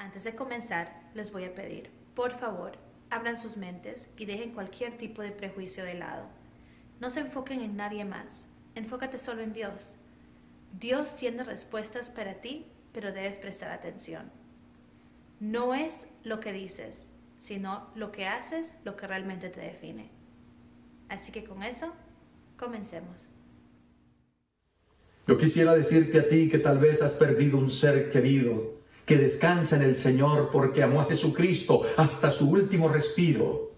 Antes de comenzar, les voy a pedir, por favor, abran sus mentes y dejen cualquier tipo de prejuicio de lado. No se enfoquen en nadie más, enfócate solo en Dios. Dios tiene respuestas para ti, pero debes prestar atención. No es lo que dices, sino lo que haces lo que realmente te define. Así que con eso, comencemos. Yo quisiera decirte a ti que tal vez has perdido un ser querido, que descansa en el Señor porque amó a Jesucristo hasta su último respiro,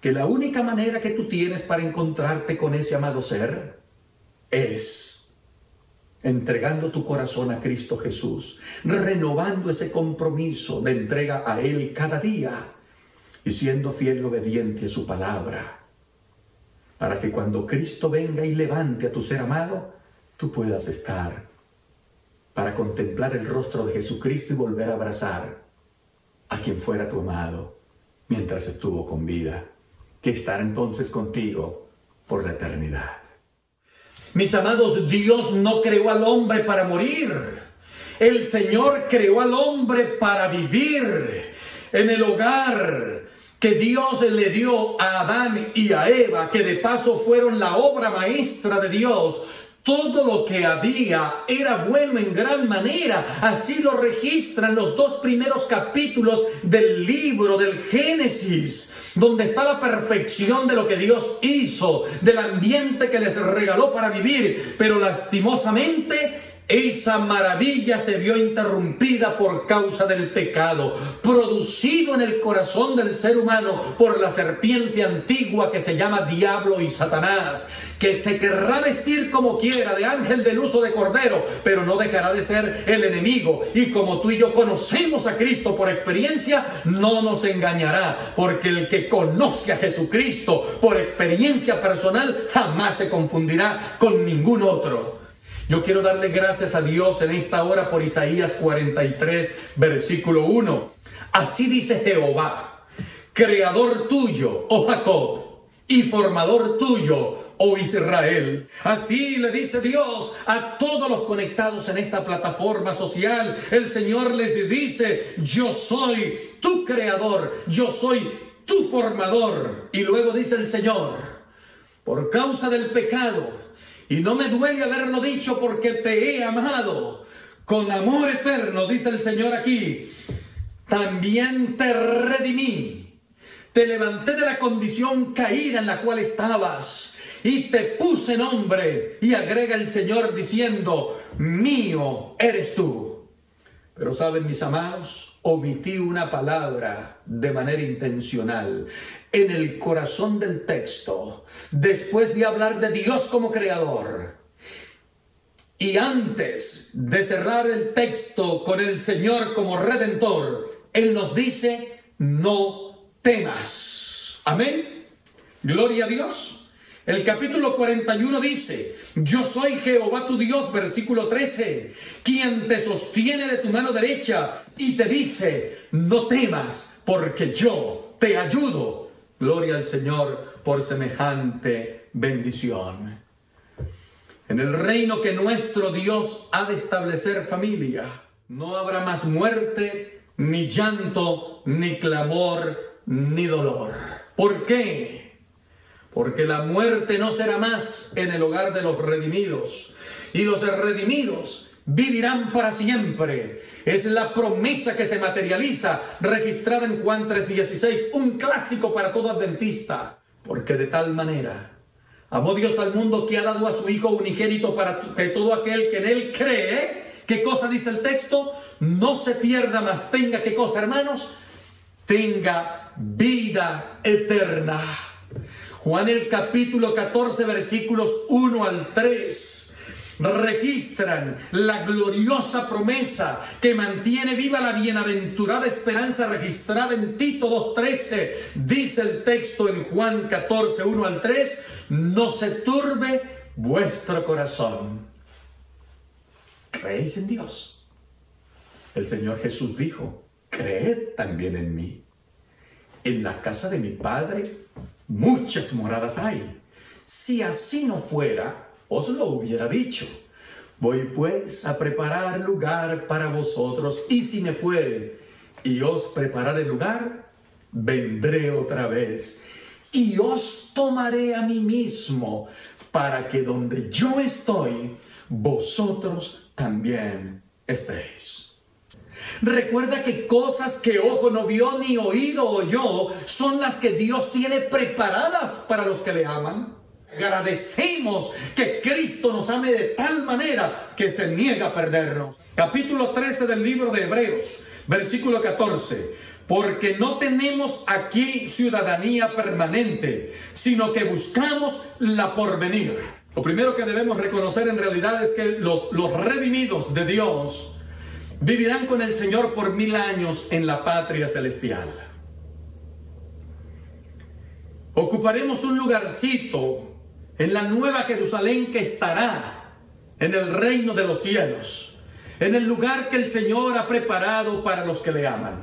que la única manera que tú tienes para encontrarte con ese amado ser es entregando tu corazón a Cristo Jesús, renovando ese compromiso de entrega a Él cada día y siendo fiel y obediente a su palabra, para que cuando Cristo venga y levante a tu ser amado, tú puedas estar para contemplar el rostro de Jesucristo y volver a abrazar a quien fuera tu amado mientras estuvo con vida, que estará entonces contigo por la eternidad. Mis amados, Dios no creó al hombre para morir. El Señor creó al hombre para vivir en el hogar que Dios le dio a Adán y a Eva, que de paso fueron la obra maestra de Dios, todo lo que había era bueno en gran manera. Así lo registran los dos primeros capítulos del libro del Génesis, donde está la perfección de lo que Dios hizo, del ambiente que les regaló para vivir. Pero lastimosamente esa maravilla se vio interrumpida por causa del pecado, producido en el corazón del ser humano por la serpiente antigua que se llama diablo y Satanás, que se querrá vestir como quiera de ángel del uso de cordero, pero no dejará de ser el enemigo. Y como tú y yo conocemos a Cristo por experiencia, no nos engañará, porque el que conoce a Jesucristo por experiencia personal jamás se confundirá con ningún otro. Yo quiero darle gracias a Dios en esta hora por Isaías 43, versículo 1. Así dice Jehová, creador tuyo, oh Jacob, y formador tuyo, oh Israel. Así le dice Dios a todos los conectados en esta plataforma social. El Señor les dice, yo soy tu creador, yo soy tu formador. Y luego dice el Señor, por causa del pecado, y no me duele haberlo dicho porque te he amado con amor eterno, dice el Señor aquí. También te redimí. Te levanté de la condición caída en la cual estabas y te puse nombre. Y agrega el Señor diciendo, mío eres tú. Pero saben mis amados, omití una palabra de manera intencional en el corazón del texto después de hablar de Dios como creador. Y antes de cerrar el texto con el Señor como redentor, Él nos dice, no temas. Amén. Gloria a Dios. El capítulo 41 dice, yo soy Jehová tu Dios, versículo 13, quien te sostiene de tu mano derecha y te dice, no temas, porque yo te ayudo. Gloria al Señor por semejante bendición. En el reino que nuestro Dios ha de establecer familia, no habrá más muerte, ni llanto, ni clamor, ni dolor. ¿Por qué? Porque la muerte no será más en el hogar de los redimidos. Y los redimidos vivirán para siempre. Es la promesa que se materializa, registrada en Juan 3:16, un clásico para todo adventista. Porque de tal manera amó Dios al mundo que ha dado a su Hijo unigénito para que todo aquel que en Él cree, ¿qué cosa dice el texto? No se pierda más, tenga qué cosa, hermanos, tenga vida eterna. Juan el capítulo 14 versículos 1 al 3 registran la gloriosa promesa que mantiene viva la bienaventurada esperanza registrada en Tito 2.13. Dice el texto en Juan 14, 1 al 3, no se turbe vuestro corazón. ¿Creéis en Dios? El Señor Jesús dijo, creed también en mí. En la casa de mi Padre muchas moradas hay. Si así no fuera, os lo hubiera dicho. Voy pues a preparar lugar para vosotros, y si me fuere y os prepararé lugar, vendré otra vez y os tomaré a mí mismo para que donde yo estoy, vosotros también estéis. Recuerda que cosas que ojo no vio ni oído oyó son las que Dios tiene preparadas para los que le aman. Agradecemos que Cristo nos ame de tal manera que se niega a perdernos. Capítulo 13 del libro de Hebreos, versículo 14 porque no tenemos aquí ciudadanía permanente, sino que buscamos la porvenir. Lo primero que debemos reconocer en realidad es que los, los redimidos de Dios vivirán con el Señor por mil años en la patria celestial. Ocuparemos un lugarcito en la nueva Jerusalén que estará en el reino de los cielos, en el lugar que el Señor ha preparado para los que le aman.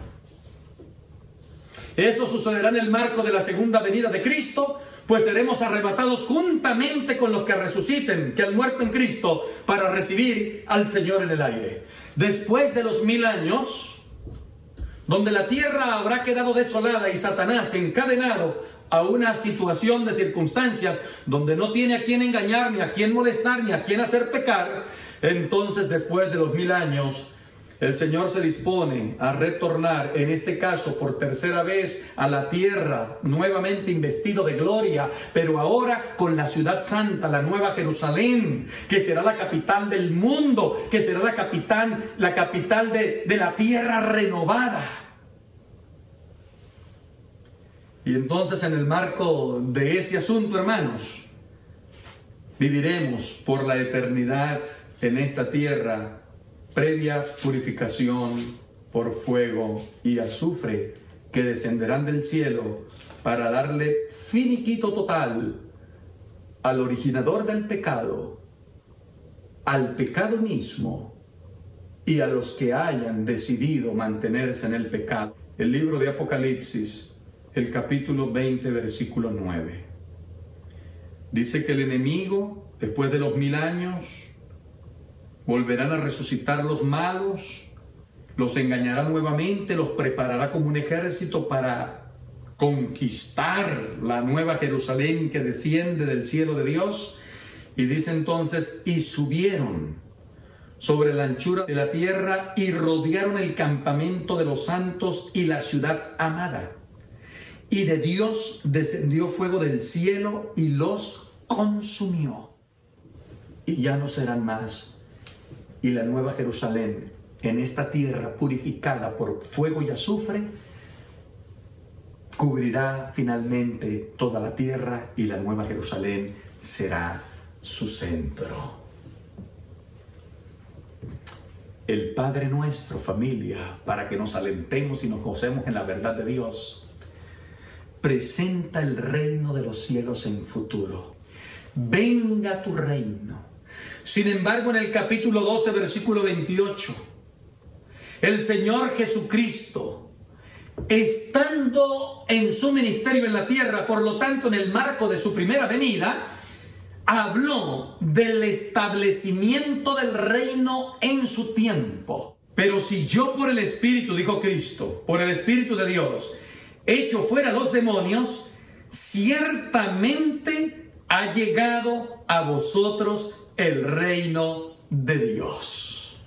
Eso sucederá en el marco de la segunda venida de Cristo, pues seremos arrebatados juntamente con los que resuciten, que han muerto en Cristo, para recibir al Señor en el aire. Después de los mil años, donde la tierra habrá quedado desolada y Satanás encadenado a una situación de circunstancias donde no tiene a quién engañar, ni a quién molestar, ni a quién hacer pecar, entonces después de los mil años, el Señor se dispone a retornar, en este caso por tercera vez, a la tierra, nuevamente investido de gloria, pero ahora con la ciudad santa, la nueva Jerusalén, que será la capital del mundo, que será la capital, la capital de, de la tierra renovada. Y entonces en el marco de ese asunto, hermanos, viviremos por la eternidad en esta tierra previa purificación por fuego y azufre que descenderán del cielo para darle finiquito total al originador del pecado, al pecado mismo y a los que hayan decidido mantenerse en el pecado. El libro de Apocalipsis, el capítulo 20, versículo 9. Dice que el enemigo, después de los mil años, Volverán a resucitar los malos, los engañará nuevamente, los preparará como un ejército para conquistar la nueva Jerusalén que desciende del cielo de Dios. Y dice entonces, y subieron sobre la anchura de la tierra y rodearon el campamento de los santos y la ciudad amada. Y de Dios descendió fuego del cielo y los consumió. Y ya no serán más y la nueva Jerusalén en esta tierra purificada por fuego y azufre, cubrirá finalmente toda la tierra y la nueva Jerusalén será su centro. El Padre nuestro, familia, para que nos alentemos y nos gocemos en la verdad de Dios, presenta el reino de los cielos en futuro. Venga tu reino sin embargo, en el capítulo 12, versículo 28, el Señor Jesucristo, estando en su ministerio en la tierra, por lo tanto en el marco de su primera venida, habló del establecimiento del reino en su tiempo. Pero si yo por el Espíritu, dijo Cristo, por el Espíritu de Dios, echo fuera los demonios, ciertamente ha llegado a vosotros el reino de Dios.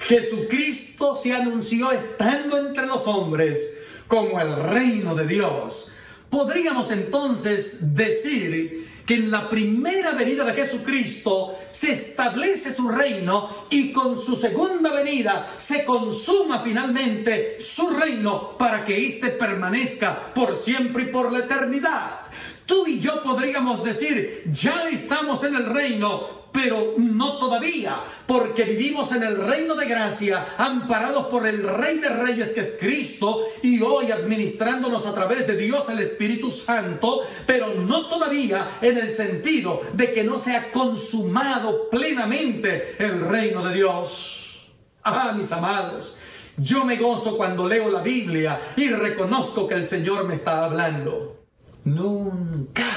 Jesucristo se anunció estando entre los hombres como el reino de Dios. Podríamos entonces decir que en la primera venida de Jesucristo se establece su reino y con su segunda venida se consuma finalmente su reino para que éste permanezca por siempre y por la eternidad. Tú y yo podríamos decir, ya estamos en el reino, pero no todavía, porque vivimos en el reino de gracia, amparados por el Rey de Reyes que es Cristo, y hoy administrándonos a través de Dios el Espíritu Santo, pero no todavía en el sentido de que no se ha consumado plenamente el reino de Dios. Ah, mis amados, yo me gozo cuando leo la Biblia y reconozco que el Señor me está hablando. Nunca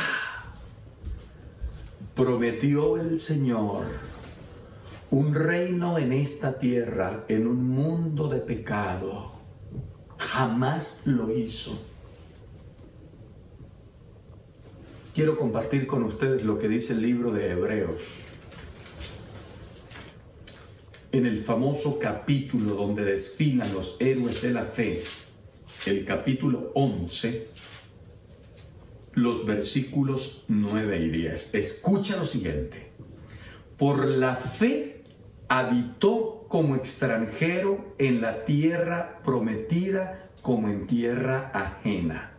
prometió el Señor un reino en esta tierra, en un mundo de pecado. Jamás lo hizo. Quiero compartir con ustedes lo que dice el libro de Hebreos. En el famoso capítulo donde desfilan los héroes de la fe, el capítulo 11, los versículos 9 y 10. Escucha lo siguiente. Por la fe habitó como extranjero en la tierra prometida como en tierra ajena,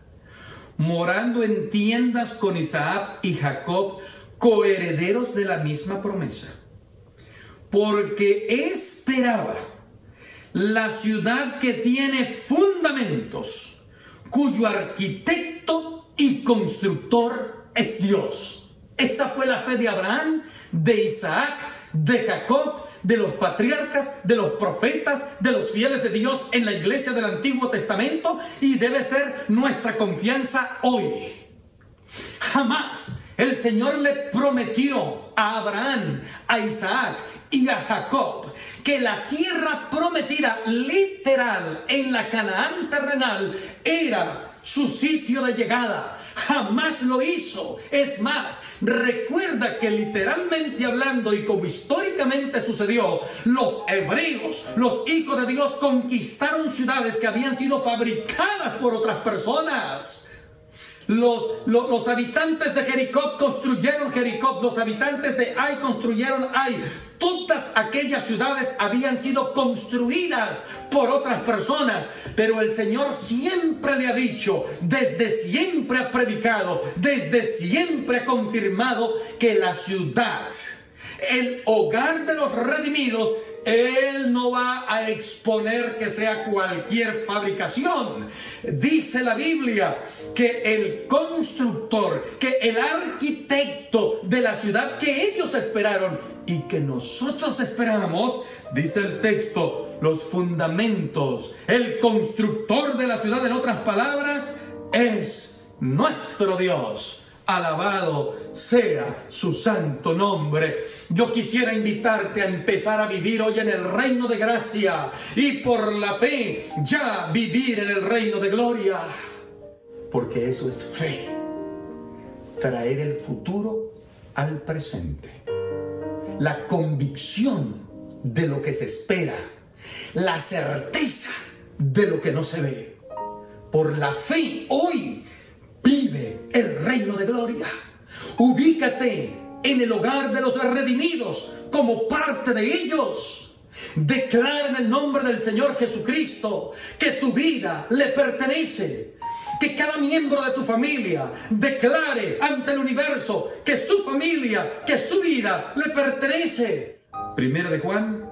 morando en tiendas con Isaac y Jacob, coherederos de la misma promesa, porque esperaba la ciudad que tiene fundamentos, cuyo arquitecto y constructor es Dios. Esa fue la fe de Abraham, de Isaac, de Jacob de los patriarcas, de los profetas, de los fieles de Dios en la iglesia del Antiguo Testamento y debe ser nuestra confianza hoy. Jamás el Señor le prometió a Abraham, a Isaac y a Jacob que la tierra prometida literal en la Canaán terrenal era su sitio de llegada jamás lo hizo. Es más, recuerda que literalmente hablando y como históricamente sucedió, los hebreos, los hijos de Dios, conquistaron ciudades que habían sido fabricadas por otras personas. Los, los, habitantes de Jericó construyeron Jericó, los habitantes de Ai construyeron Ai. Todas aquellas ciudades habían sido construidas por otras personas, pero el Señor siempre le ha dicho, desde siempre ha predicado, desde siempre ha confirmado que la ciudad, el hogar de los redimidos, él no va a exponer que sea cualquier fabricación. Dice la Biblia que el constructor, que el arquitecto de la ciudad que ellos esperaron y que nosotros esperamos, dice el texto, los fundamentos, el constructor de la ciudad, en otras palabras, es nuestro Dios. Alabado sea su santo nombre. Yo quisiera invitarte a empezar a vivir hoy en el reino de gracia y por la fe ya vivir en el reino de gloria. Porque eso es fe. Traer el futuro al presente. La convicción de lo que se espera. La certeza de lo que no se ve. Por la fe hoy Vive el reino de gloria. Ubícate en el hogar de los redimidos como parte de ellos. Declara en el nombre del Señor Jesucristo que tu vida le pertenece. Que cada miembro de tu familia declare ante el universo que su familia, que su vida le pertenece. Primera de Juan,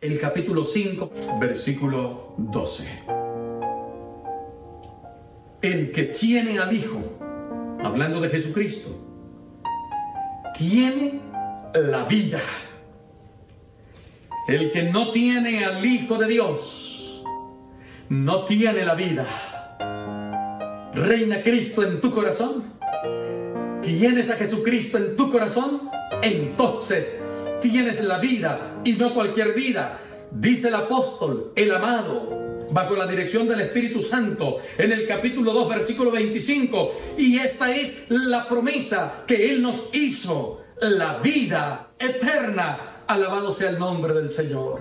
el capítulo 5, versículo 12 el que tiene al Hijo, hablando de Jesucristo, tiene la vida. El que no tiene al Hijo de Dios, no tiene la vida. Reina Cristo en tu corazón. ¿Tienes a Jesucristo en tu corazón? Entonces tienes la vida y no cualquier vida. Dice el apóstol, el amado, bajo la dirección del Espíritu Santo en el capítulo 2, versículo 25. Y esta es la promesa que Él nos hizo, la vida eterna. Alabado sea el nombre del Señor.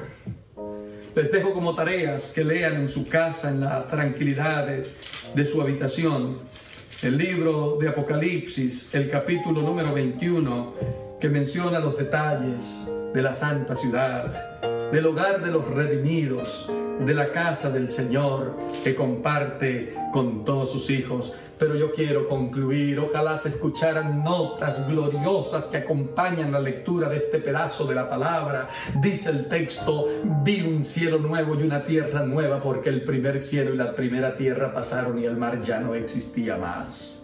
Les como tareas que lean en su casa, en la tranquilidad de, de su habitación, el libro de Apocalipsis, el capítulo número 21, que menciona los detalles de la santa ciudad, del hogar de los redimidos, de la casa del Señor que comparte con todos sus hijos. Pero yo quiero concluir, ojalá se escucharan notas gloriosas que acompañan la lectura de este pedazo de la palabra. Dice el texto, vi un cielo nuevo y una tierra nueva porque el primer cielo y la primera tierra pasaron y el mar ya no existía más.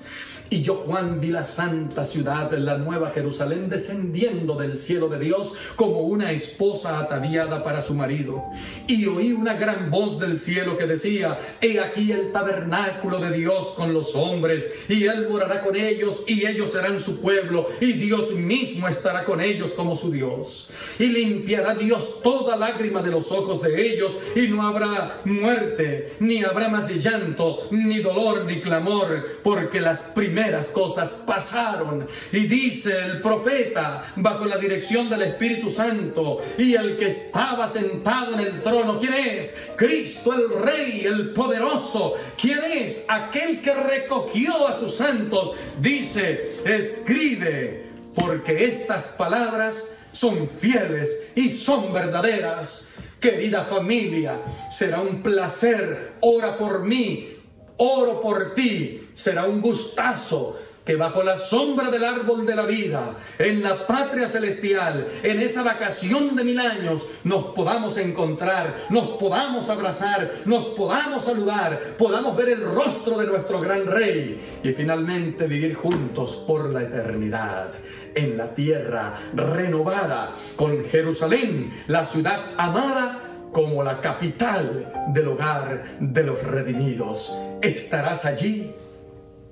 Y yo, Juan, vi la santa ciudad, la nueva Jerusalén, descendiendo del cielo de Dios como una esposa ataviada para su marido. Y oí una gran voz del cielo que decía, he aquí el tabernáculo de Dios con los hombres, y él morará con ellos, y ellos serán su pueblo, y Dios mismo estará con ellos como su Dios. Y limpiará Dios toda lágrima de los ojos de ellos, y no habrá muerte, ni habrá más llanto, ni dolor, ni clamor, porque las primeras cosas pasaron. Y dice el profeta, bajo la dirección del Espíritu Santo, y el que estaba sentado en el trono, ¿quién es? Cristo el Rey, el poderoso. ¿Quién es? Aquel que recogió a sus santos. Dice, escribe, porque estas palabras son fieles y son verdaderas. Querida familia, será un placer, ora por mí, oro por ti, será un gustazo que bajo la sombra del árbol de la vida, en la patria celestial, en esa vacación de mil años, nos podamos encontrar, nos podamos abrazar, nos podamos saludar, podamos ver el rostro de nuestro gran rey y finalmente vivir juntos por la eternidad en la tierra renovada con Jerusalén, la ciudad amada como la capital del hogar de los redimidos. ¿Estarás allí?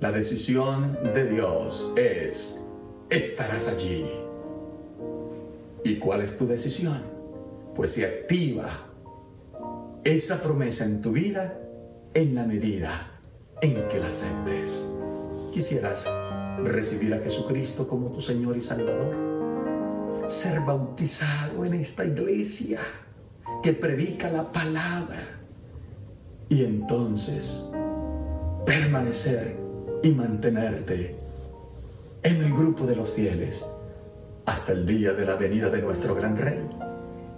La decisión de Dios es, estarás allí. ¿Y cuál es tu decisión? Pues se activa esa promesa en tu vida en la medida en que la aceptes. ¿Quisieras recibir a Jesucristo como tu Señor y Salvador? Ser bautizado en esta iglesia que predica la palabra y entonces permanecer y mantenerte en el grupo de los fieles hasta el día de la venida de nuestro gran rey.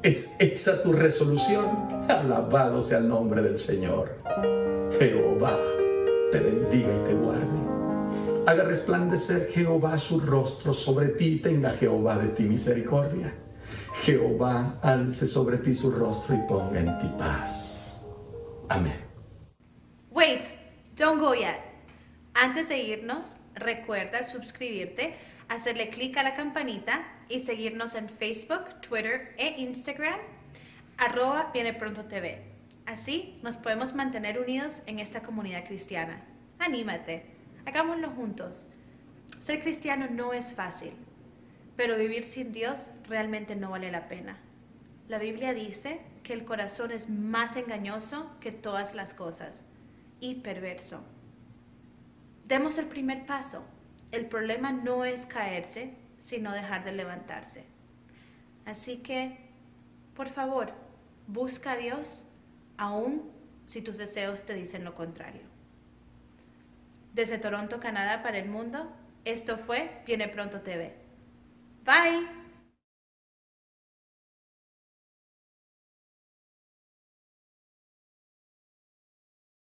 ¿Es esa tu resolución? Alabado sea el nombre del Señor. Jehová te bendiga y te guarde. Haga resplandecer Jehová su rostro sobre ti, tenga Jehová de ti misericordia. Jehová alce sobre ti su rostro y ponga en ti paz. Amén. Wait, don't go yet. Antes de irnos, recuerda suscribirte, hacerle clic a la campanita y seguirnos en Facebook, Twitter e Instagram, arroba Viene Pronto TV. Así nos podemos mantener unidos en esta comunidad cristiana. Anímate, hagámoslo juntos. Ser cristiano no es fácil, pero vivir sin Dios realmente no vale la pena. La Biblia dice que el corazón es más engañoso que todas las cosas y perverso. Demos el primer paso. El problema no es caerse, sino dejar de levantarse. Así que, por favor, busca a Dios aun si tus deseos te dicen lo contrario. Desde Toronto, Canadá, para el mundo, esto fue Viene Pronto TV. Bye.